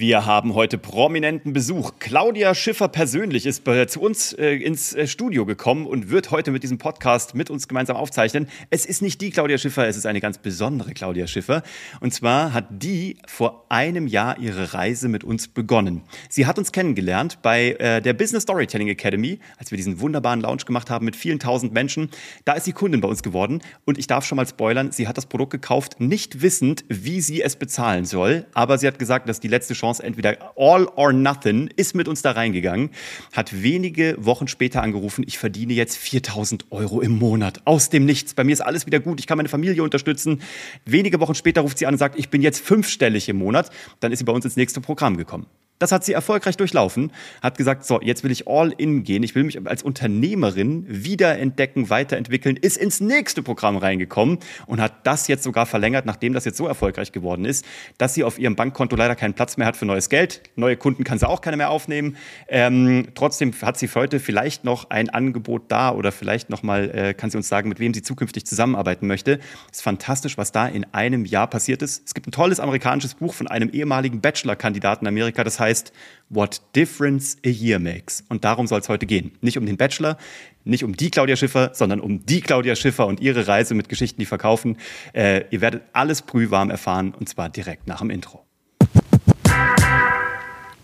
Wir haben heute prominenten Besuch. Claudia Schiffer persönlich ist zu uns äh, ins äh, Studio gekommen und wird heute mit diesem Podcast mit uns gemeinsam aufzeichnen. Es ist nicht die Claudia Schiffer, es ist eine ganz besondere Claudia Schiffer. Und zwar hat die vor einem Jahr ihre Reise mit uns begonnen. Sie hat uns kennengelernt bei äh, der Business Storytelling Academy, als wir diesen wunderbaren Lounge gemacht haben mit vielen tausend Menschen. Da ist sie Kundin bei uns geworden und ich darf schon mal spoilern, sie hat das Produkt gekauft, nicht wissend, wie sie es bezahlen soll. Aber sie hat gesagt, dass die letzte Chance entweder all or nothing, ist mit uns da reingegangen, hat wenige Wochen später angerufen, ich verdiene jetzt 4000 Euro im Monat aus dem Nichts. Bei mir ist alles wieder gut, ich kann meine Familie unterstützen. Wenige Wochen später ruft sie an und sagt, ich bin jetzt fünfstellig im Monat. Dann ist sie bei uns ins nächste Programm gekommen. Das hat sie erfolgreich durchlaufen, hat gesagt, so, jetzt will ich all in gehen, ich will mich als Unternehmerin wiederentdecken, weiterentwickeln, ist ins nächste Programm reingekommen und hat das jetzt sogar verlängert, nachdem das jetzt so erfolgreich geworden ist, dass sie auf ihrem Bankkonto leider keinen Platz mehr hat für neues Geld. Neue Kunden kann sie auch keine mehr aufnehmen. Ähm, trotzdem hat sie für heute vielleicht noch ein Angebot da oder vielleicht noch mal äh, kann sie uns sagen, mit wem sie zukünftig zusammenarbeiten möchte. Ist fantastisch, was da in einem Jahr passiert ist. Es gibt ein tolles amerikanisches Buch von einem ehemaligen Bachelor-Kandidaten in Amerika, das heißt heißt What Difference a Year Makes. Und darum soll es heute gehen. Nicht um den Bachelor, nicht um die Claudia Schiffer, sondern um die Claudia Schiffer und ihre Reise mit Geschichten, die verkaufen. Äh, ihr werdet alles brühwarm erfahren und zwar direkt nach dem Intro.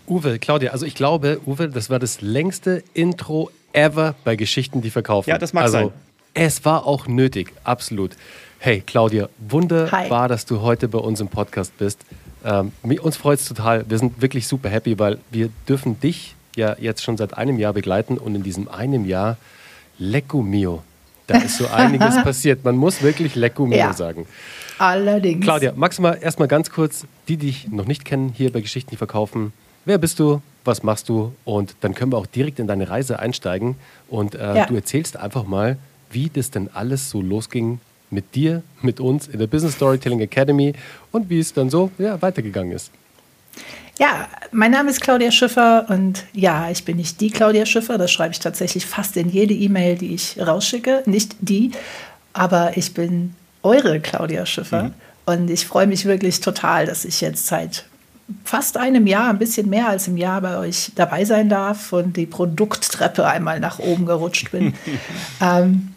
Uwe, Claudia, also ich glaube, Uwe, das war das längste Intro ever bei Geschichten, die verkaufen. Ja, das mag also, sein. Es war auch nötig, absolut. Hey, Claudia, wunderbar, Hi. dass du heute bei uns im Podcast bist. Ähm, uns freut es total. Wir sind wirklich super happy, weil wir dürfen dich ja jetzt schon seit einem Jahr begleiten und in diesem einem Jahr Lecco Mio. Da ist so einiges passiert. Man muss wirklich Lecco Mio ja, sagen. Allerdings. Claudia, magst du mal erstmal ganz kurz, die dich noch nicht kennen, hier bei Geschichten, die verkaufen. Wer bist du? Was machst du? Und dann können wir auch direkt in deine Reise einsteigen. Und äh, ja. du erzählst einfach mal, wie das denn alles so losging mit dir, mit uns in der Business Storytelling Academy und wie es dann so ja, weitergegangen ist. Ja, mein Name ist Claudia Schiffer und ja, ich bin nicht die Claudia Schiffer, das schreibe ich tatsächlich fast in jede E-Mail, die ich rausschicke. Nicht die, aber ich bin eure Claudia Schiffer mhm. und ich freue mich wirklich total, dass ich jetzt seit fast einem Jahr, ein bisschen mehr als im Jahr bei euch dabei sein darf und die Produkttreppe einmal nach oben gerutscht bin. ähm,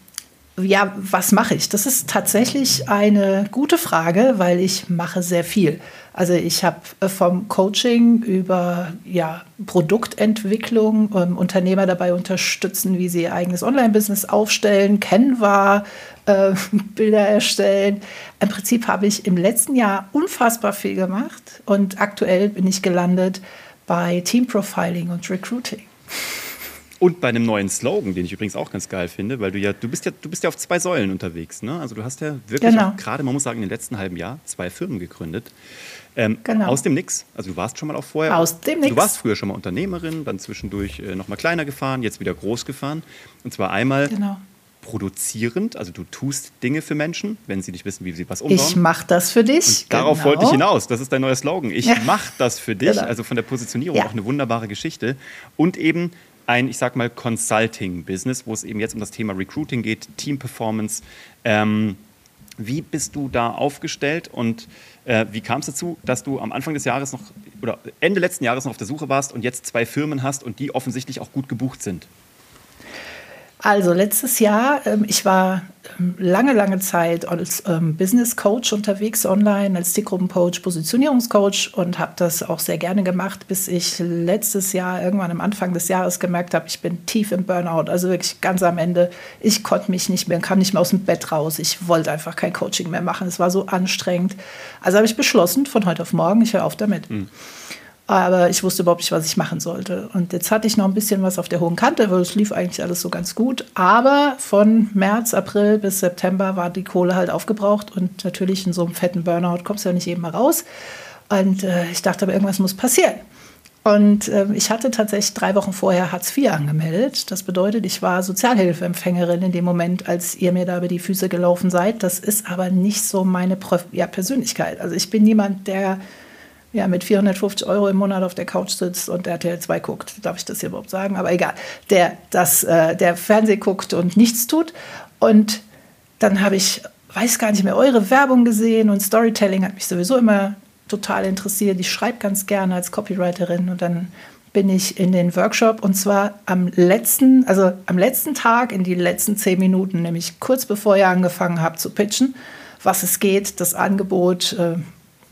ja, was mache ich? Das ist tatsächlich eine gute Frage, weil ich mache sehr viel. Also ich habe äh, vom Coaching über ja, Produktentwicklung, ähm, Unternehmer dabei unterstützen, wie sie ihr eigenes Online-Business aufstellen, Canva, äh, Bilder erstellen. Im Prinzip habe ich im letzten Jahr unfassbar viel gemacht und aktuell bin ich gelandet bei Team Profiling und Recruiting. Und bei einem neuen Slogan, den ich übrigens auch ganz geil finde, weil du ja, du bist ja, du bist ja auf zwei Säulen unterwegs. Ne? Also du hast ja wirklich genau. gerade, man muss sagen, im letzten halben Jahr zwei Firmen gegründet. Ähm, genau. Aus dem Nix. Also du warst schon mal auch vorher. Aus dem Nix. Du warst früher schon mal Unternehmerin, dann zwischendurch äh, noch mal kleiner gefahren, jetzt wieder groß gefahren. Und zwar einmal genau. produzierend, also du tust Dinge für Menschen, wenn sie nicht wissen, wie sie was umbauen. Ich mach das für dich. Und darauf genau. wollte ich hinaus. Das ist dein neuer Slogan. Ich ja. mach das für dich. Genau. Also von der Positionierung ja. auch eine wunderbare Geschichte. Und eben ein, ich sag mal, Consulting-Business, wo es eben jetzt um das Thema Recruiting geht, Team Performance. Ähm, wie bist du da aufgestellt und äh, wie kam es dazu, dass du am Anfang des Jahres noch oder Ende letzten Jahres noch auf der Suche warst und jetzt zwei Firmen hast und die offensichtlich auch gut gebucht sind? Also letztes Jahr, ähm, ich war ähm, lange, lange Zeit als ähm, Business Coach unterwegs online, als Zielgruppencoach, Positionierungscoach und habe das auch sehr gerne gemacht, bis ich letztes Jahr irgendwann am Anfang des Jahres gemerkt habe, ich bin tief im Burnout, also wirklich ganz am Ende. Ich konnte mich nicht mehr, kam nicht mehr aus dem Bett raus. Ich wollte einfach kein Coaching mehr machen. Es war so anstrengend. Also habe ich beschlossen, von heute auf morgen, ich höre auf damit. Mhm. Aber ich wusste überhaupt nicht, was ich machen sollte. Und jetzt hatte ich noch ein bisschen was auf der hohen Kante, weil es lief eigentlich alles so ganz gut. Aber von März, April bis September war die Kohle halt aufgebraucht. Und natürlich in so einem fetten Burnout kommst du ja nicht eben mal raus. Und äh, ich dachte aber, irgendwas muss passieren. Und äh, ich hatte tatsächlich drei Wochen vorher Hartz IV angemeldet. Das bedeutet, ich war Sozialhilfeempfängerin in dem Moment, als ihr mir da über die Füße gelaufen seid. Das ist aber nicht so meine Pro ja, Persönlichkeit. Also ich bin niemand, der ja, mit 450 Euro im Monat auf der Couch sitzt und RTL 2 guckt. Darf ich das hier überhaupt sagen? Aber egal. Der, das, äh, der Fernseh guckt und nichts tut. Und dann habe ich, weiß gar nicht mehr, eure Werbung gesehen und Storytelling hat mich sowieso immer total interessiert. Ich schreibe ganz gerne als Copywriterin und dann bin ich in den Workshop und zwar am letzten, also am letzten Tag in die letzten zehn Minuten, nämlich kurz bevor ihr angefangen habt zu pitchen, was es geht, das Angebot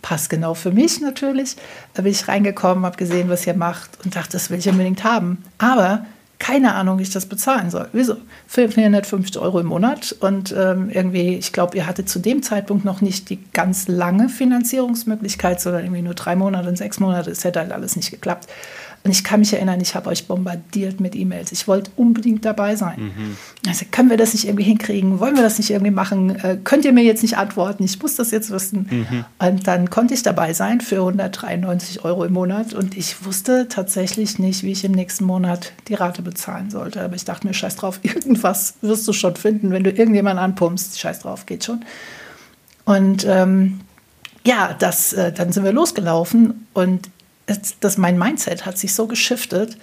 äh, passt genau für mich natürlich. Da bin ich reingekommen, habe gesehen, was ihr macht und dachte, das will ich unbedingt haben. Aber keine Ahnung, wie ich das bezahlen soll. Wieso? 450 Euro im Monat und ähm, irgendwie, ich glaube, ihr hattet zu dem Zeitpunkt noch nicht die ganz lange Finanzierungsmöglichkeit, sondern irgendwie nur drei Monate und sechs Monate. Es hätte halt alles nicht geklappt. Und ich kann mich erinnern, ich habe euch bombardiert mit E-Mails. Ich wollte unbedingt dabei sein. Mhm. Also, können wir das nicht irgendwie hinkriegen? Wollen wir das nicht irgendwie machen? Äh, könnt ihr mir jetzt nicht antworten? Ich muss das jetzt wissen. Mhm. Und dann konnte ich dabei sein für 193 Euro im Monat. Und ich wusste tatsächlich nicht, wie ich im nächsten Monat die Rate bezahlen sollte. Aber ich dachte mir, scheiß drauf, irgendwas wirst du schon finden, wenn du irgendjemanden anpumpst. Scheiß drauf, geht schon. Und ähm, ja, das, äh, dann sind wir losgelaufen und das, mein Mindset hat sich so geschiftet,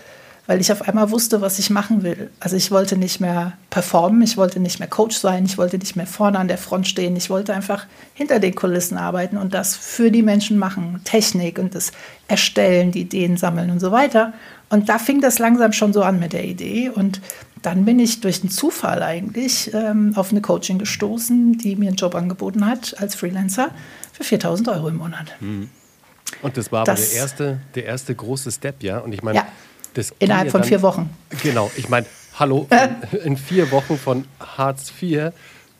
weil ich auf einmal wusste, was ich machen will. Also ich wollte nicht mehr performen, ich wollte nicht mehr Coach sein, ich wollte nicht mehr vorne an der Front stehen, ich wollte einfach hinter den Kulissen arbeiten und das für die Menschen machen, Technik und das Erstellen, die Ideen sammeln und so weiter. Und da fing das langsam schon so an mit der Idee und dann bin ich durch einen Zufall eigentlich ähm, auf eine Coaching gestoßen, die mir einen Job angeboten hat als Freelancer für 4000 Euro im Monat. Mhm. Und das war aber der erste, der erste große Step, ja? Und ich meine, ja, innerhalb von dann, vier Wochen. Genau, ich meine, hallo, in vier Wochen von Hartz IV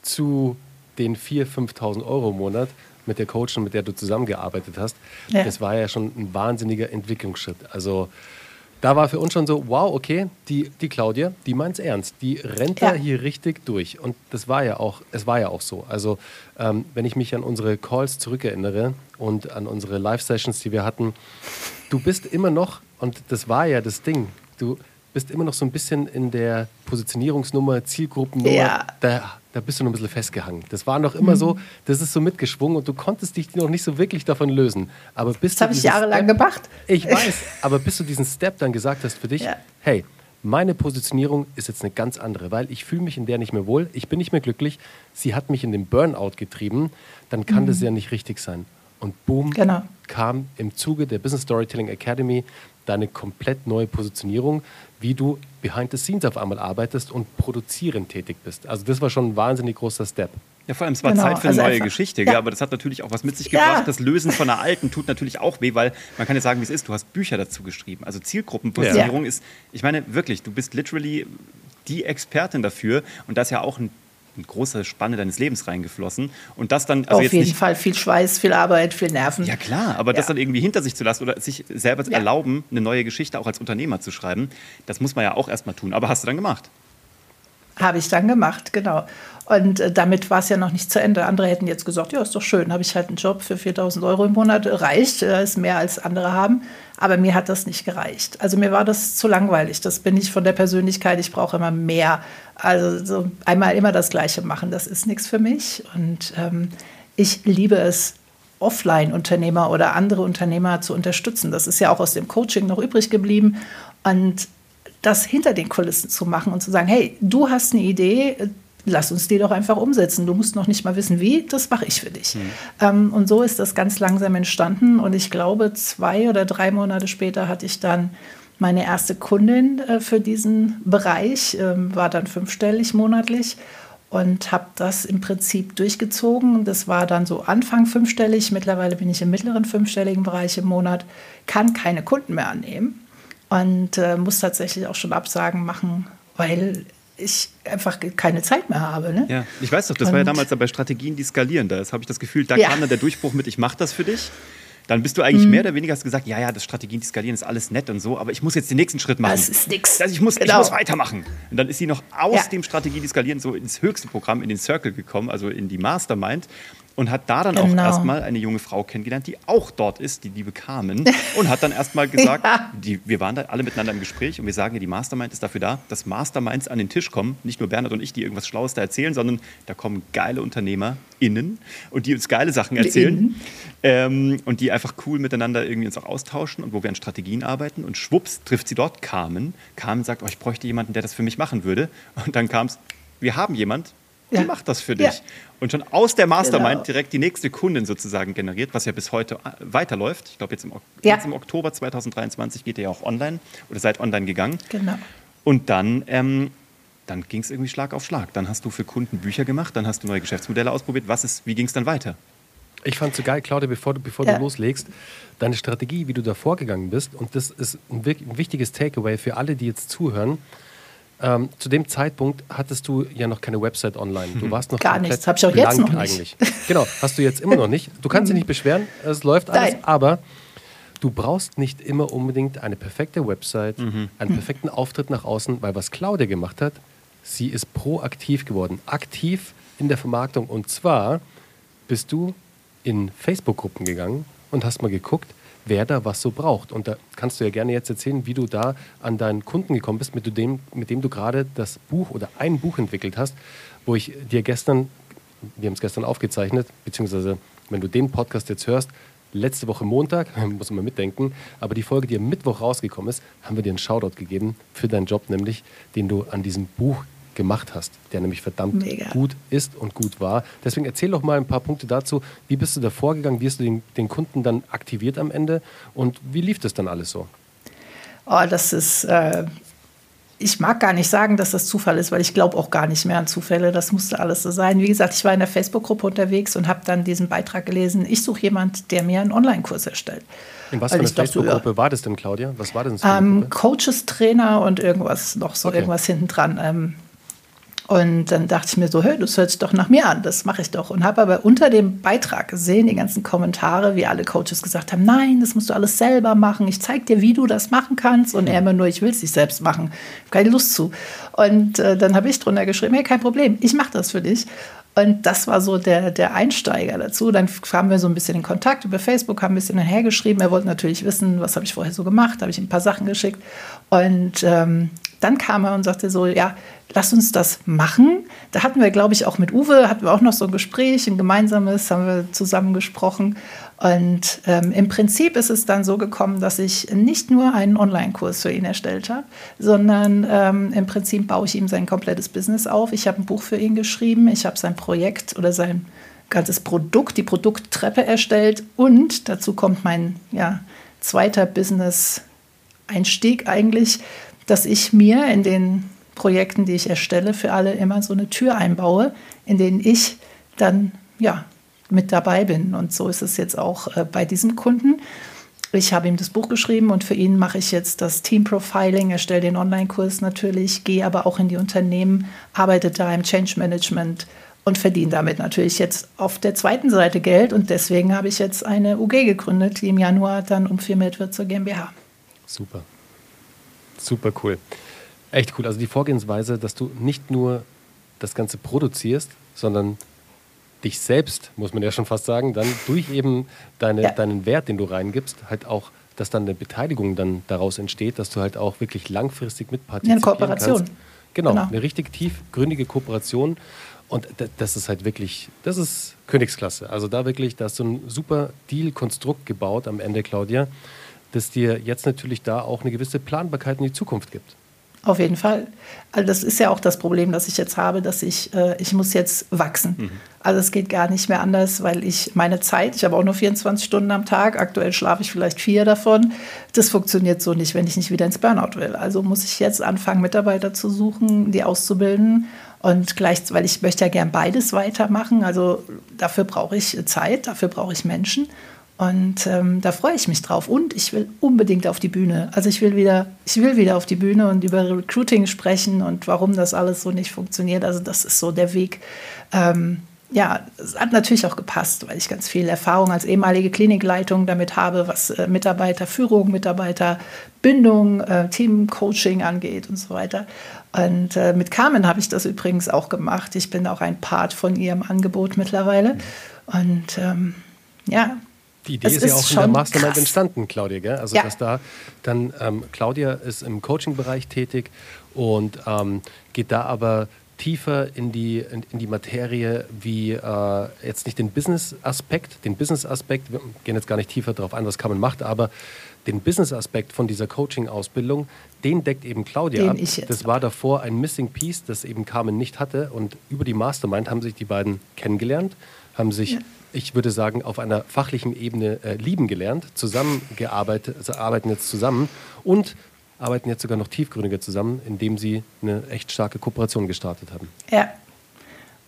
zu den 4.000, 5.000 Euro im Monat mit der Coachin, mit der du zusammengearbeitet hast, ja. das war ja schon ein wahnsinniger Entwicklungsschritt. Also da war für uns schon so, wow, okay, die, die Claudia, die meint es ernst. Die rennt ja. da hier richtig durch. Und das war ja auch, es war ja auch so. Also ähm, wenn ich mich an unsere Calls zurückerinnere und an unsere Live-Sessions, die wir hatten, du bist immer noch, und das war ja das Ding, du bist immer noch so ein bisschen in der Positionierungsnummer, Zielgruppennummer. Ja. Da, da bist du noch ein bisschen festgehangen. Das war noch immer mhm. so, das ist so mitgeschwungen und du konntest dich noch nicht so wirklich davon lösen. Aber bis das habe ich jahrelang Step, gemacht. Ich weiß, aber bis du diesen Step dann gesagt hast für dich, ja. hey, meine Positionierung ist jetzt eine ganz andere, weil ich fühle mich in der nicht mehr wohl, ich bin nicht mehr glücklich, sie hat mich in den Burnout getrieben, dann kann mhm. das ja nicht richtig sein. Und boom, genau. kam im Zuge der Business Storytelling Academy deine komplett neue Positionierung, wie du behind the scenes auf einmal arbeitest und produzierend tätig bist. Also das war schon ein wahnsinnig großer Step. Ja, vor allem, es war genau, Zeit für eine also neue einfach, Geschichte, ja. aber das hat natürlich auch was mit sich gebracht. Ja. Das Lösen von einer alten tut natürlich auch weh, weil man kann ja sagen, wie es ist. Du hast Bücher dazu geschrieben. Also Zielgruppenpositionierung ja. ist, ich meine wirklich, du bist literally die Expertin dafür und das ist ja auch ein eine große Spanne deines Lebens reingeflossen. Und das dann. Also Auf jeden nicht, Fall viel Schweiß, viel Arbeit, viel Nerven. Ja, klar, aber ja. das dann irgendwie hinter sich zu lassen oder sich selber ja. erlauben, eine neue Geschichte auch als Unternehmer zu schreiben, das muss man ja auch erstmal tun. Aber hast du dann gemacht? Habe ich dann gemacht, genau. Und äh, damit war es ja noch nicht zu Ende. Andere hätten jetzt gesagt, ja, ist doch schön, habe ich halt einen Job für 4000 Euro im Monat, reicht, äh, ist mehr als andere haben. Aber mir hat das nicht gereicht. Also mir war das zu langweilig. Das bin ich von der Persönlichkeit, ich brauche immer mehr. Also so einmal immer das Gleiche machen, das ist nichts für mich. Und ähm, ich liebe es, Offline-Unternehmer oder andere Unternehmer zu unterstützen. Das ist ja auch aus dem Coaching noch übrig geblieben. Und das hinter den Kulissen zu machen und zu sagen, hey, du hast eine Idee, lass uns die doch einfach umsetzen. Du musst noch nicht mal wissen, wie, das mache ich für dich. Mhm. Ähm, und so ist das ganz langsam entstanden. Und ich glaube, zwei oder drei Monate später hatte ich dann meine erste Kundin äh, für diesen Bereich, äh, war dann fünfstellig monatlich und habe das im Prinzip durchgezogen. Das war dann so Anfang fünfstellig. Mittlerweile bin ich im mittleren fünfstelligen Bereich im Monat, kann keine Kunden mehr annehmen und äh, muss tatsächlich auch schon Absagen machen, weil ich einfach keine Zeit mehr habe. Ne? Ja, ich weiß doch, das und war ja damals bei Strategien, die skalieren. Da habe ich das Gefühl, da ja. kam dann der Durchbruch mit, ich mache das für dich. Dann bist du eigentlich mhm. mehr oder weniger hast gesagt, ja, ja, das Strategien, die skalieren ist alles nett und so, aber ich muss jetzt den nächsten Schritt machen. Das ist nichts. Also ich muss, genau. ich muss weitermachen. Und dann ist sie noch aus ja. dem Strategien, die skalieren so ins höchste Programm, in den Circle gekommen, also in die Mastermind und hat da dann genau. auch erstmal eine junge Frau kennengelernt, die auch dort ist, die liebe Carmen, und hat dann erstmal gesagt, ja. die, wir waren da alle miteinander im Gespräch und wir sagen ja, die Mastermind ist dafür da, dass Masterminds an den Tisch kommen, nicht nur Bernhard und ich, die irgendwas Schlaues da erzählen, sondern da kommen geile UnternehmerInnen und die uns geile Sachen erzählen ähm, und die einfach cool miteinander irgendwie uns auch austauschen und wo wir an Strategien arbeiten und schwupps trifft sie dort Carmen. Carmen sagt, oh, ich bräuchte jemanden, der das für mich machen würde und dann kam es, wir haben jemand, ja. die macht das für dich. Ja. Und schon aus der Mastermind genau. direkt die nächste Kundin sozusagen generiert, was ja bis heute äh, weiterläuft. Ich glaube, jetzt, ja. jetzt, im Oktober 2023 geht ihr ja auch online oder seid online gegangen. Genau. Und dann, ähm, dann ging es irgendwie Schlag auf Schlag. Dann hast du für Kunden Bücher gemacht, dann hast du neue Geschäftsmodelle ausprobiert. Was ist, wie ging es dann weiter? Ich fand es so geil, Claudia, bevor du, bevor ja. du loslegst, deine Strategie, wie du da vorgegangen bist. Und das ist ein, ein wichtiges Takeaway für alle, die jetzt zuhören. Ähm, zu dem Zeitpunkt hattest du ja noch keine Website online. Du warst noch gar nichts. Habe ich auch jetzt noch nicht. Eigentlich. Genau, hast du jetzt immer noch nicht. Du kannst dich nicht beschweren, es läuft alles, Nein. aber du brauchst nicht immer unbedingt eine perfekte Website, mhm. einen perfekten Auftritt nach außen, weil was Claudia gemacht hat, sie ist proaktiv geworden, aktiv in der Vermarktung. Und zwar bist du in Facebook-Gruppen gegangen und hast mal geguckt, wer da was so braucht. Und da kannst du ja gerne jetzt erzählen, wie du da an deinen Kunden gekommen bist, mit dem, mit dem du gerade das Buch oder ein Buch entwickelt hast, wo ich dir gestern, wir haben es gestern aufgezeichnet, beziehungsweise wenn du den Podcast jetzt hörst, letzte Woche Montag, muss man mitdenken, aber die Folge, die am Mittwoch rausgekommen ist, haben wir dir einen Shoutout gegeben für deinen Job, nämlich den du an diesem Buch gemacht hast, der nämlich verdammt Mega. gut ist und gut war. Deswegen erzähl doch mal ein paar Punkte dazu. Wie bist du da vorgegangen? Wie hast du den, den Kunden dann aktiviert am Ende? Und wie lief das dann alles so? Oh, das ist, äh, ich mag gar nicht sagen, dass das Zufall ist, weil ich glaube auch gar nicht mehr an Zufälle. Das musste alles so sein. Wie gesagt, ich war in der Facebook-Gruppe unterwegs und habe dann diesen Beitrag gelesen. Ich suche jemanden, der mir einen Online-Kurs erstellt. In was für eine Facebook-Gruppe ja, war das denn, Claudia? Was war das denn? Ähm, Coaches, Trainer und irgendwas noch so, okay. irgendwas hinten dran. Ähm, und dann dachte ich mir so, hey, das hört sich doch nach mir an, das mache ich doch. Und habe aber unter dem Beitrag gesehen, die ganzen Kommentare, wie alle Coaches gesagt haben, nein, das musst du alles selber machen. Ich zeige dir, wie du das machen kannst. Und er immer nur, ich will es nicht selbst machen. Keine Lust zu. Und äh, dann habe ich drunter geschrieben, hey, kein Problem, ich mache das für dich. Und das war so der, der Einsteiger dazu. Dann kamen wir so ein bisschen in Kontakt über Facebook, haben ein bisschen hergeschrieben. Er wollte natürlich wissen, was habe ich vorher so gemacht, habe ich ihm ein paar Sachen geschickt. Und ähm, dann kam er und sagte so, ja, lass uns das machen. Da hatten wir, glaube ich, auch mit Uwe, hatten wir auch noch so ein Gespräch, ein gemeinsames, haben wir zusammen gesprochen. Und ähm, im Prinzip ist es dann so gekommen, dass ich nicht nur einen Online-Kurs für ihn erstellt habe, sondern ähm, im Prinzip baue ich ihm sein komplettes Business auf. Ich habe ein Buch für ihn geschrieben, ich habe sein Projekt oder sein ganzes Produkt, die Produkttreppe erstellt und dazu kommt mein ja, zweiter Business-Einstieg eigentlich, dass ich mir in den Projekten, die ich erstelle, für alle immer so eine Tür einbaue, in denen ich dann ja mit dabei bin. Und so ist es jetzt auch äh, bei diesem Kunden. Ich habe ihm das Buch geschrieben und für ihn mache ich jetzt das Team Profiling, erstelle den Online-Kurs natürlich, gehe aber auch in die Unternehmen, arbeite da im Change Management und verdiene damit natürlich jetzt auf der zweiten Seite Geld. Und deswegen habe ich jetzt eine UG gegründet, die im Januar dann umfirmiert wird zur GmbH. Super. Super cool. Echt cool. Also die Vorgehensweise, dass du nicht nur das Ganze produzierst, sondern dich selbst, muss man ja schon fast sagen, dann durch eben deine, ja. deinen Wert, den du reingibst, halt auch, dass dann eine Beteiligung dann daraus entsteht, dass du halt auch wirklich langfristig mitpartizipierst. Eine Kooperation. Kannst. Genau, genau, eine richtig tiefgründige Kooperation. Und das ist halt wirklich, das ist Königsklasse. Also da wirklich, da hast du ein super Deal-Konstrukt gebaut am Ende, Claudia das dir jetzt natürlich da auch eine gewisse Planbarkeit in die Zukunft gibt. Auf jeden Fall. Also das ist ja auch das Problem, das ich jetzt habe, dass ich, äh, ich muss jetzt wachsen. Mhm. Also es geht gar nicht mehr anders, weil ich meine Zeit, ich habe auch nur 24 Stunden am Tag, aktuell schlafe ich vielleicht vier davon. Das funktioniert so nicht, wenn ich nicht wieder ins Burnout will. Also muss ich jetzt anfangen, Mitarbeiter zu suchen, die auszubilden. Und gleich, weil ich möchte ja gern beides weitermachen. Also dafür brauche ich Zeit, dafür brauche ich Menschen. Und ähm, da freue ich mich drauf. Und ich will unbedingt auf die Bühne. Also ich will wieder, ich will wieder auf die Bühne und über Recruiting sprechen und warum das alles so nicht funktioniert. Also das ist so der Weg. Ähm, ja, es hat natürlich auch gepasst, weil ich ganz viel Erfahrung als ehemalige Klinikleitung damit habe, was äh, Mitarbeiterführung, Mitarbeiterbindung, äh, Teamcoaching angeht und so weiter. Und äh, mit Carmen habe ich das übrigens auch gemacht. Ich bin auch ein Part von ihrem Angebot mittlerweile. Und ähm, ja, die Idee ist, ist, ja auch in der Mastermind krass. entstanden, Claudia. Gell? Also, ja. dass da dann, ähm, Claudia ist im Coaching-Bereich tätig und ähm, geht da aber tiefer in die, in, in die Materie wie äh, jetzt nicht den Business-Aspekt, den Business-Aspekt, wir gehen jetzt gar nicht tiefer darauf ein, was Carmen macht, aber den Business-Aspekt von dieser Coaching-Ausbildung, den deckt eben Claudia den ab. das war davor ein Missing Piece, das eben Carmen nicht hatte. Und über die Mastermind haben sich die beiden kennengelernt, haben sich, ja. Ich würde sagen, auf einer fachlichen Ebene äh, lieben gelernt, zusammengearbeitet, also arbeiten jetzt zusammen und arbeiten jetzt sogar noch tiefgründiger zusammen, indem sie eine echt starke Kooperation gestartet haben. Ja.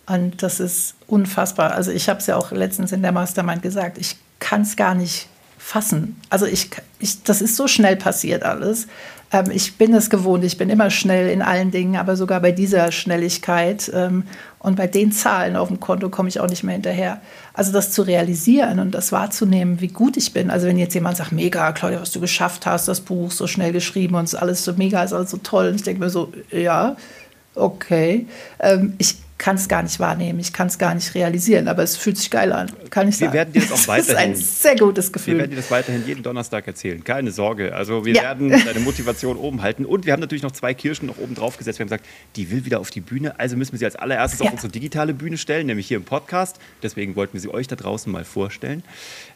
Und das ist unfassbar. Also ich habe es ja auch letztens in der Mastermind gesagt, ich kann es gar nicht fassen. Also ich, ich, das ist so schnell passiert alles. Ähm, ich bin es gewohnt, ich bin immer schnell in allen Dingen, aber sogar bei dieser Schnelligkeit ähm, und bei den Zahlen auf dem Konto komme ich auch nicht mehr hinterher. Also das zu realisieren und das wahrzunehmen, wie gut ich bin. Also wenn jetzt jemand sagt, mega, Claudia, was du geschafft hast, das Buch so schnell geschrieben und alles so mega, ist alles so toll. Und ich denke mir so, ja, okay. Ähm, ich kann es gar nicht wahrnehmen, ich kann es gar nicht realisieren, aber es fühlt sich geil an, kann ich sagen. Wir werden dir das auch weiterhin. Das ist ein sehr gutes Gefühl. Wir werden dir das weiterhin jeden Donnerstag erzählen, keine Sorge. Also wir ja. werden deine Motivation oben halten und wir haben natürlich noch zwei Kirschen noch oben drauf gesetzt. Wir haben gesagt, die will wieder auf die Bühne, also müssen wir sie als allererstes ja. auf unsere digitale Bühne stellen, nämlich hier im Podcast. Deswegen wollten wir sie euch da draußen mal vorstellen.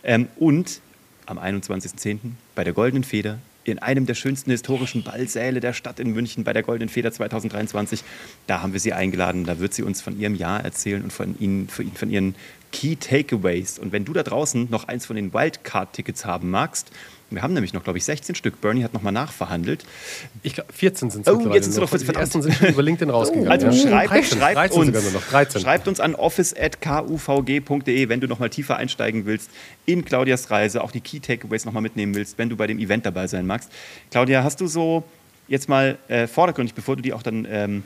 Ähm, und am 21.10. bei der Goldenen Feder in einem der schönsten historischen Ballsäle der Stadt in München bei der Goldenen Feder 2023. Da haben wir sie eingeladen. Da wird sie uns von ihrem Jahr erzählen und von ihnen, von ihren Key Takeaways. Und wenn du da draußen noch eins von den Wildcard-Tickets haben magst, wir haben nämlich noch, glaube ich, 16 Stück. Bernie hat nochmal nachverhandelt. Ich glaub, 14 sind es oh, jetzt sind es noch 14. Die ersten sind schon über LinkedIn rausgegangen. Also ja. schreibt, 13, schreibt 13 uns, schreibt uns an office.kuvg.de, wenn du nochmal tiefer einsteigen willst in Claudias Reise, auch die Key Takeaways nochmal mitnehmen willst, wenn du bei dem Event dabei sein magst. Claudia, hast du so jetzt mal äh, vordergründig, bevor du die auch dann ähm,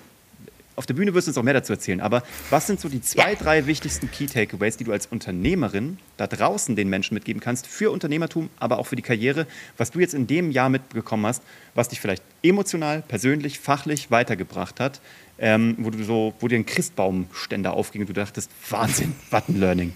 auf der Bühne wirst du uns auch mehr dazu erzählen. Aber was sind so die zwei, drei wichtigsten Key Takeaways, die du als Unternehmerin da draußen den Menschen mitgeben kannst für Unternehmertum, aber auch für die Karriere, was du jetzt in dem Jahr mitbekommen hast, was dich vielleicht emotional, persönlich, fachlich weitergebracht hat, ähm, wo du so, wo dir ein Christbaumständer aufging und du dachtest, Wahnsinn, was ein Learning.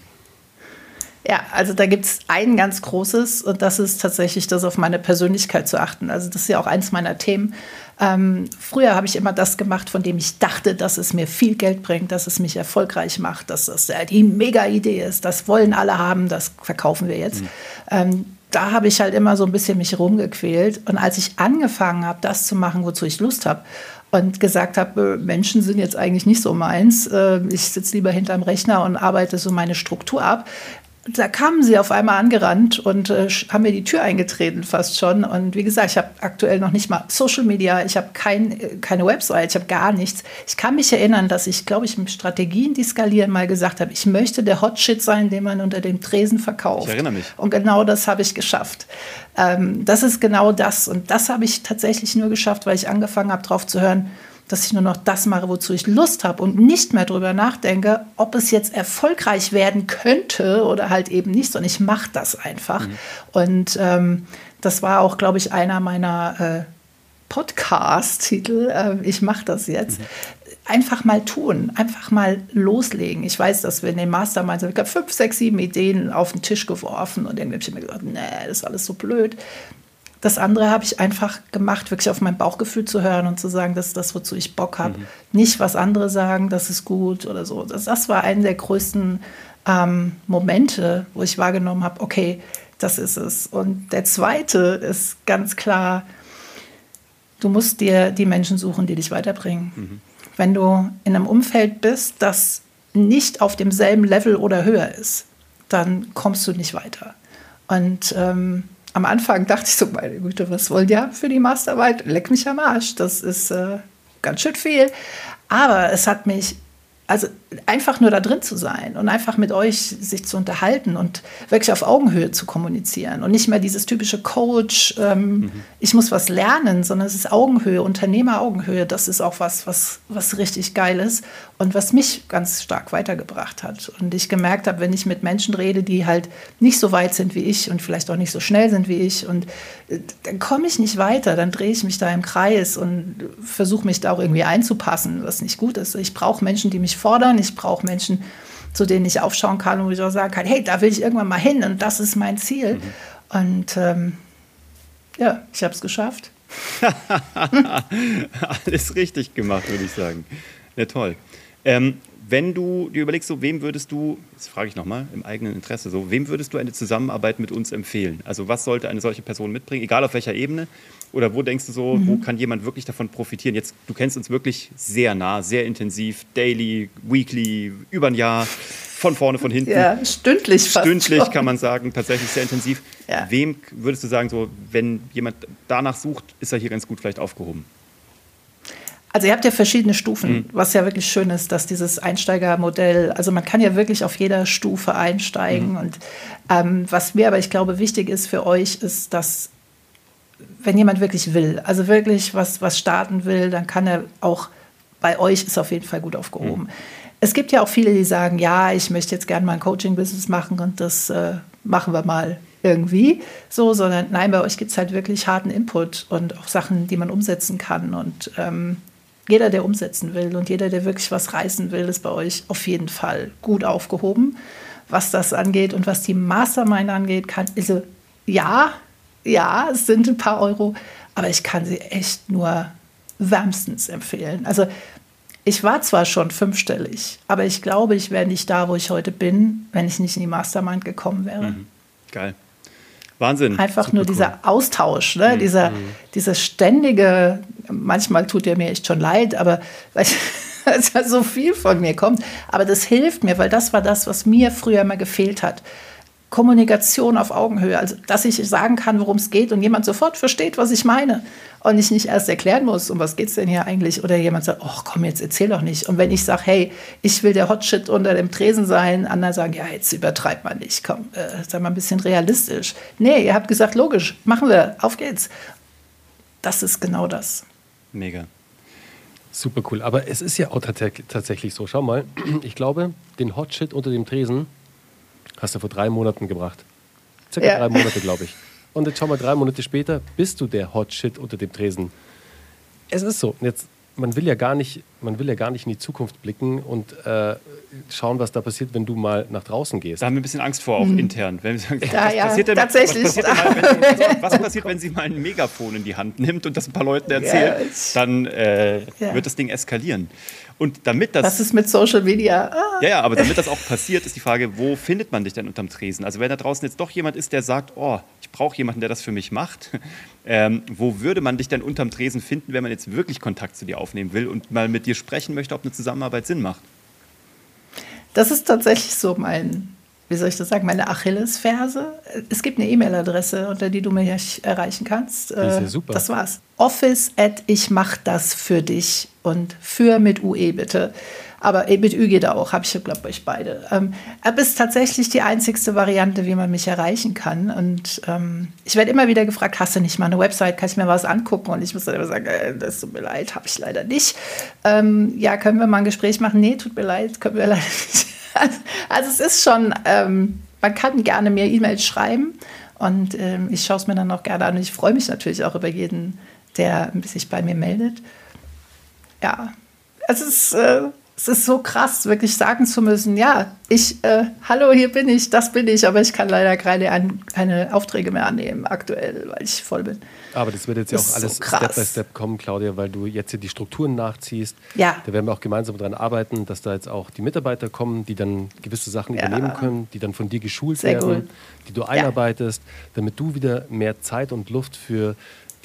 Ja, also da gibt es ein ganz großes und das ist tatsächlich das auf meine Persönlichkeit zu achten. Also das ist ja auch eins meiner Themen. Ähm, früher habe ich immer das gemacht, von dem ich dachte, dass es mir viel Geld bringt, dass es mich erfolgreich macht, dass das die Mega-Idee ist. Das wollen alle haben, das verkaufen wir jetzt. Mhm. Ähm, da habe ich halt immer so ein bisschen mich rumgequält. Und als ich angefangen habe, das zu machen, wozu ich Lust habe, und gesagt habe, äh, Menschen sind jetzt eigentlich nicht so meins. Äh, ich sitze lieber hinterm Rechner und arbeite so meine Struktur ab da kamen sie auf einmal angerannt und äh, haben mir die Tür eingetreten fast schon. Und wie gesagt, ich habe aktuell noch nicht mal Social Media, ich habe kein, äh, keine Website, ich habe gar nichts. Ich kann mich erinnern, dass ich, glaube ich, mit Strategien, die skalieren, mal gesagt habe, ich möchte der Hot Shit sein, den man unter dem Tresen verkauft. Ich erinnere mich. Und genau das habe ich geschafft. Ähm, das ist genau das. Und das habe ich tatsächlich nur geschafft, weil ich angefangen habe, drauf zu hören, dass ich nur noch das mache, wozu ich Lust habe und nicht mehr darüber nachdenke, ob es jetzt erfolgreich werden könnte oder halt eben nicht, sondern ich mache das einfach. Mhm. Und ähm, das war auch, glaube ich, einer meiner äh, Podcast-Titel. Äh, ich mache das jetzt. Mhm. Einfach mal tun, einfach mal loslegen. Ich weiß, dass wir in den Masterminds, ich habe fünf, sechs, sieben Ideen auf den Tisch geworfen und irgendwie habe ich mir gesagt, nee, das ist alles so blöd. Das andere habe ich einfach gemacht, wirklich auf mein Bauchgefühl zu hören und zu sagen, das ist das, wozu ich Bock habe. Mhm. Nicht, was andere sagen, das ist gut oder so. Das, das war einer der größten ähm, Momente, wo ich wahrgenommen habe, okay, das ist es. Und der zweite ist ganz klar, du musst dir die Menschen suchen, die dich weiterbringen. Mhm. Wenn du in einem Umfeld bist, das nicht auf demselben Level oder höher ist, dann kommst du nicht weiter. Und ähm, am Anfang dachte ich so, meine Güte, was wollen die haben für die Masterarbeit? Leck mich am Arsch, das ist äh, ganz schön viel. Aber es hat mich also einfach nur da drin zu sein und einfach mit euch sich zu unterhalten und wirklich auf Augenhöhe zu kommunizieren und nicht mehr dieses typische Coach, ähm, mhm. ich muss was lernen, sondern es ist Augenhöhe, Unternehmer-Augenhöhe. Das ist auch was, was, was richtig geil ist und was mich ganz stark weitergebracht hat. Und ich gemerkt habe, wenn ich mit Menschen rede, die halt nicht so weit sind wie ich und vielleicht auch nicht so schnell sind wie ich und äh, dann komme ich nicht weiter, dann drehe ich mich da im Kreis und versuche mich da auch irgendwie einzupassen, was nicht gut ist. Ich brauche Menschen, die mich fordern. Ich brauche Menschen, zu denen ich aufschauen kann und wo ich auch sagen kann, hey, da will ich irgendwann mal hin und das ist mein Ziel. Mhm. Und ähm, ja, ich habe es geschafft. Alles richtig gemacht, würde ich sagen. Ja, toll. Ähm, wenn du dir überlegst, so wem würdest du, das frage ich nochmal im eigenen Interesse, so wem würdest du eine Zusammenarbeit mit uns empfehlen? Also was sollte eine solche Person mitbringen, egal auf welcher Ebene? Oder wo denkst du so, mhm. wo kann jemand wirklich davon profitieren? Jetzt, du kennst uns wirklich sehr nah, sehr intensiv, daily, weekly, über ein Jahr, von vorne, von hinten. Ja, stündlich fast Stündlich schon. kann man sagen, tatsächlich sehr intensiv. Ja. Wem würdest du sagen, so, wenn jemand danach sucht, ist er hier ganz gut vielleicht aufgehoben? Also ihr habt ja verschiedene Stufen, mhm. was ja wirklich schön ist, dass dieses Einsteigermodell, also man kann ja wirklich auf jeder Stufe einsteigen. Mhm. Und ähm, was mir aber, ich glaube, wichtig ist für euch, ist, dass wenn jemand wirklich will, also wirklich was, was starten will, dann kann er auch bei euch ist auf jeden Fall gut aufgehoben. Mhm. Es gibt ja auch viele, die sagen, ja, ich möchte jetzt gerne mal ein Coaching-Business machen und das äh, machen wir mal irgendwie so, sondern nein, bei euch gibt es halt wirklich harten Input und auch Sachen, die man umsetzen kann. Und ähm, jeder, der umsetzen will und jeder, der wirklich was reißen will, ist bei euch auf jeden Fall gut aufgehoben, was das angeht. Und was die Mastermind angeht, kann, also ja, ja, es sind ein paar Euro, aber ich kann sie echt nur wärmstens empfehlen. Also ich war zwar schon fünfstellig, aber ich glaube, ich wäre nicht da, wo ich heute bin, wenn ich nicht in die Mastermind gekommen wäre. Mhm. Geil. Wahnsinn. Einfach nur dieser cool. Austausch, ne? Mhm. dieser, mhm. dieser ständige, manchmal tut er mir echt schon leid, aber weil so viel von mir kommt. Aber das hilft mir, weil das war das, was mir früher immer gefehlt hat. Kommunikation auf Augenhöhe, also dass ich sagen kann, worum es geht und jemand sofort versteht, was ich meine und ich nicht erst erklären muss, um was geht es denn hier eigentlich oder jemand sagt, oh komm, jetzt erzähl doch nicht. Und wenn ich sage, hey, ich will der Hotshit unter dem Tresen sein, andere sagen, ja, jetzt übertreibt man nicht, komm, äh, sei mal ein bisschen realistisch. Nee, ihr habt gesagt, logisch, machen wir, auf geht's. Das ist genau das. Mega. Super cool. Aber es ist ja auch tatsächlich so. Schau mal, ich glaube, den Hotshit unter dem Tresen Hast du vor drei Monaten gebracht. Circa ja. drei Monate, glaube ich. Und jetzt schau mal, drei Monate später bist du der Hot Shit unter dem Tresen. Es ist so. Jetzt, man will ja gar nicht, man will ja gar nicht in die Zukunft blicken und äh, schauen, was da passiert, wenn du mal nach draußen gehst. Da haben wir ein bisschen Angst vor, auch mhm. intern. Wenn wir sagen, ja, was, ja, passiert denn, tatsächlich. Was passiert, mal, wenn, was passiert, wenn sie mal ein Megafon in die Hand nimmt und das ein paar Leuten erzählt? Ja, dann äh, wird das Ding eskalieren. Und damit das. Was ist mit Social Media? Ah. Ja, ja, aber damit das auch passiert, ist die Frage, wo findet man dich denn unterm Tresen? Also, wenn da draußen jetzt doch jemand ist, der sagt, oh, ich brauche jemanden, der das für mich macht, ähm, wo würde man dich denn unterm Tresen finden, wenn man jetzt wirklich Kontakt zu dir aufnehmen will und mal mit dir sprechen möchte, ob eine Zusammenarbeit Sinn macht? Das ist tatsächlich so mein, wie soll ich das sagen, meine Achillesferse. Es gibt eine E-Mail-Adresse, unter die du mich erreichen kannst. Das ist ja super. Das war's. Office at ich mach das für dich und für mit UE bitte. Aber mit Ü geht auch, habe ich, glaube ich, beide. Ähm, aber ist tatsächlich die einzigste Variante, wie man mich erreichen kann. Und ähm, ich werde immer wieder gefragt, hast du nicht mal eine Website, kann ich mir was angucken? Und ich muss dann immer sagen, äh, das tut mir leid, habe ich leider nicht. Ähm, ja, können wir mal ein Gespräch machen? Nee, tut mir leid, können wir leider nicht. also es ist schon, ähm, man kann gerne mir E-Mails schreiben und ähm, ich schaue es mir dann auch gerne an. Und ich freue mich natürlich auch über jeden, der sich bei mir meldet ja, es ist, äh, es ist so krass, wirklich sagen zu müssen, ja, ich, äh, hallo, hier bin ich, das bin ich, aber ich kann leider keine, keine Aufträge mehr annehmen aktuell, weil ich voll bin. Aber das wird jetzt ja auch alles so Step by Step kommen, Claudia, weil du jetzt hier die Strukturen nachziehst. Ja. Da werden wir auch gemeinsam daran arbeiten, dass da jetzt auch die Mitarbeiter kommen, die dann gewisse Sachen ja. übernehmen können, die dann von dir geschult Sehr werden, gut. die du einarbeitest, ja. damit du wieder mehr Zeit und Luft für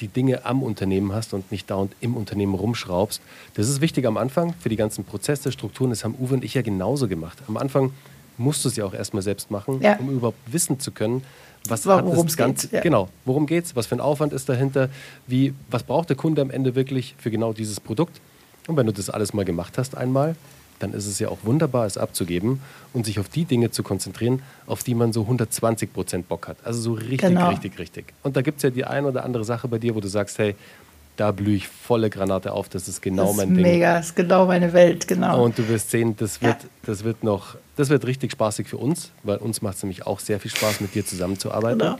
die Dinge am Unternehmen hast und nicht dauernd im Unternehmen rumschraubst. Das ist wichtig am Anfang für die ganzen Prozesse, Strukturen. Das haben Uwe und ich ja genauso gemacht. Am Anfang musst du es ja auch erstmal selbst machen, ja. um überhaupt wissen zu können, was worum hat das Ganze, geht, ja. genau, worum geht's, was für ein Aufwand ist dahinter, wie, was braucht der Kunde am Ende wirklich für genau dieses Produkt. Und wenn du das alles mal gemacht hast einmal, dann ist es ja auch wunderbar, es abzugeben und sich auf die Dinge zu konzentrieren, auf die man so 120 Prozent Bock hat. Also so richtig, genau. richtig, richtig. Und da gibt es ja die eine oder andere Sache bei dir, wo du sagst, hey, da blühe ich volle Granate auf, das ist genau das mein ist Ding. Mega, das ist genau meine Welt, genau. Und du wirst sehen, das wird, ja. das wird noch, das wird richtig spaßig für uns, weil uns macht es nämlich auch sehr viel Spaß, mit dir zusammenzuarbeiten. Genau.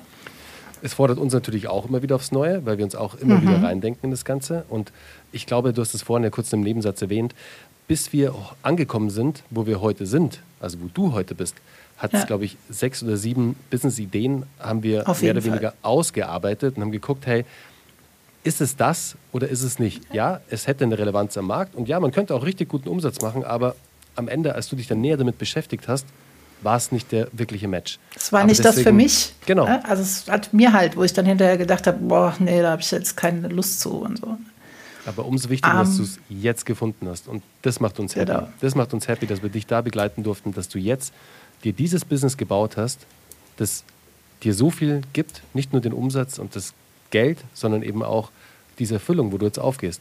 Es fordert uns natürlich auch immer wieder aufs Neue, weil wir uns auch immer mhm. wieder reindenken in das Ganze. Und ich glaube, du hast es vorhin ja kurz im Nebensatz erwähnt, bis wir angekommen sind, wo wir heute sind, also wo du heute bist, hat es, ja. glaube ich, sechs oder sieben Business-Ideen haben wir Auf mehr oder weniger Fall. ausgearbeitet und haben geguckt, hey, ist es das oder ist es nicht? Ja, es hätte eine Relevanz am Markt und ja, man könnte auch richtig guten Umsatz machen, aber am Ende, als du dich dann näher damit beschäftigt hast, war es nicht der wirkliche Match. Es war Aber nicht deswegen, das für mich. Genau. Also es hat mir halt, wo ich dann hinterher gedacht habe, boah, nee, da habe ich jetzt keine Lust zu und so. Aber umso wichtiger, um, dass ähm. du es jetzt gefunden hast. Und das macht uns happy. Genau. Das macht uns happy, dass wir dich da begleiten durften, dass du jetzt dir dieses Business gebaut hast, das dir so viel gibt, nicht nur den Umsatz und das Geld, sondern eben auch diese Erfüllung, wo du jetzt aufgehst.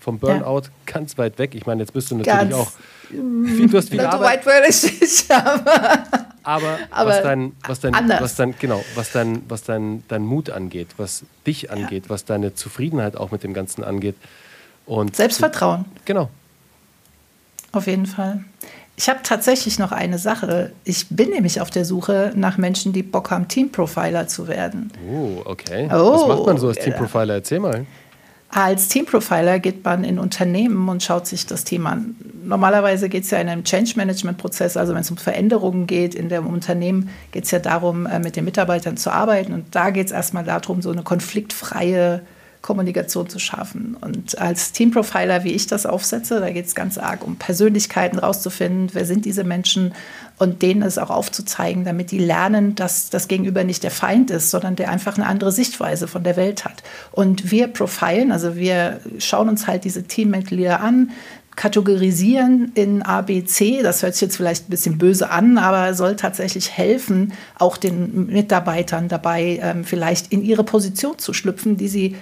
Vom Burnout ja. ganz weit weg. Ich meine, jetzt bist du natürlich ganz auch viel, du hast viel Arbeit. Weit ich, aber, aber, aber was dein, was dein, anders. was dein, genau, was dein, was dein, dein Mut angeht, was dich angeht, ja. was deine Zufriedenheit auch mit dem Ganzen angeht. Und Selbstvertrauen. Genau. Auf jeden Fall. Ich habe tatsächlich noch eine Sache. Ich bin nämlich auf der Suche nach Menschen, die Bock haben, Teamprofiler zu werden. Oh, okay. Oh, Was macht man so als Teamprofiler? Erzähl mal. Als Teamprofiler geht man in Unternehmen und schaut sich das Team an. Normalerweise geht es ja in einem Change-Management-Prozess, also wenn es um Veränderungen geht in dem Unternehmen, geht es ja darum, äh, mit den Mitarbeitern zu arbeiten. Und da geht es erstmal darum, so eine konfliktfreie Kommunikation zu schaffen. Und als Teamprofiler, wie ich das aufsetze, da geht es ganz arg um Persönlichkeiten rauszufinden, wer sind diese Menschen und denen es auch aufzuzeigen, damit die lernen, dass das Gegenüber nicht der Feind ist, sondern der einfach eine andere Sichtweise von der Welt hat. Und wir profilen, also wir schauen uns halt diese Teammitglieder an, kategorisieren in A, B, C. Das hört sich jetzt vielleicht ein bisschen böse an, aber soll tatsächlich helfen, auch den Mitarbeitern dabei, ähm, vielleicht in ihre Position zu schlüpfen, die sie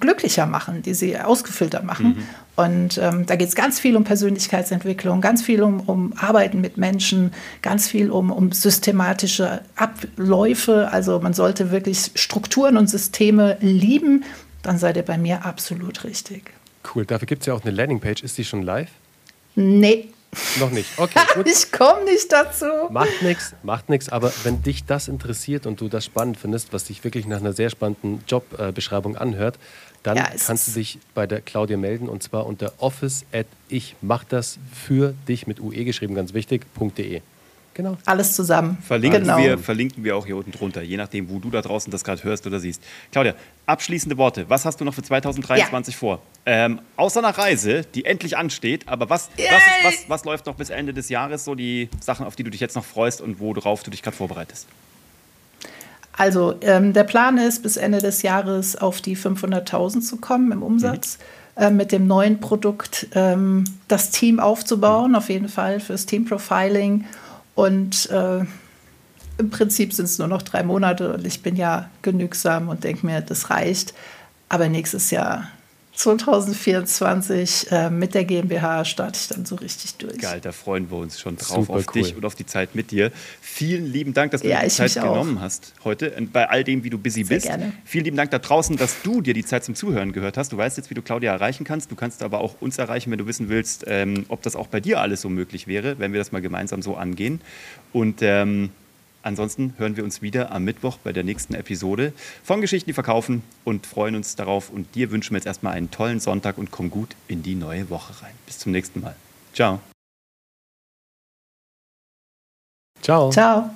glücklicher machen, die sie ausgefüllter machen. Mhm. Und ähm, da geht es ganz viel um Persönlichkeitsentwicklung, ganz viel um, um Arbeiten mit Menschen, ganz viel um, um systematische Abläufe. Also man sollte wirklich Strukturen und Systeme lieben. Dann seid ihr bei mir absolut richtig. Cool. Dafür gibt es ja auch eine Landingpage. Ist die schon live? Nee. Noch nicht. Okay, gut. ich komme nicht dazu. Macht nichts, macht nichts. Aber wenn dich das interessiert und du das spannend findest, was dich wirklich nach einer sehr spannenden Jobbeschreibung anhört, dann ja, kannst du dich bei der Claudia melden und zwar unter office at ich mach das für dich mit UE geschrieben, ganz wichtig.de. Genau. Alles zusammen. Verlinken, genau. wir, verlinken wir auch hier unten drunter, je nachdem, wo du da draußen das gerade hörst oder siehst. Claudia, abschließende Worte. Was hast du noch für 2023 ja. vor? Ähm, außer einer Reise, die endlich ansteht, aber was, was, was, was, läuft noch bis Ende des Jahres? So die Sachen, auf die du dich jetzt noch freust und worauf du dich gerade vorbereitest? Also, ähm, der Plan ist, bis Ende des Jahres auf die 500.000 zu kommen im Umsatz. Mhm. Äh, mit dem neuen Produkt ähm, das Team aufzubauen, mhm. auf jeden Fall fürs Team Profiling und äh, im Prinzip sind es nur noch drei Monate und ich bin ja genügsam und denke mir, das reicht. Aber nächstes Jahr 2024 äh, mit der GmbH starte ich dann so richtig durch. Geil, da freuen wir uns schon drauf Super auf cool. dich und auf die Zeit mit dir. Vielen lieben Dank, dass du ja, dir die Zeit genommen hast heute und bei all dem, wie du busy Sehr bist. Gerne. Vielen lieben Dank da draußen, dass du dir die Zeit zum Zuhören gehört hast. Du weißt jetzt, wie du Claudia erreichen kannst. Du kannst aber auch uns erreichen, wenn du wissen willst, ähm, ob das auch bei dir alles so möglich wäre, wenn wir das mal gemeinsam so angehen. Und ähm, Ansonsten hören wir uns wieder am Mittwoch bei der nächsten Episode von Geschichten, die verkaufen und freuen uns darauf. Und dir wünschen wir jetzt erstmal einen tollen Sonntag und komm gut in die neue Woche rein. Bis zum nächsten Mal. Ciao. Ciao. Ciao.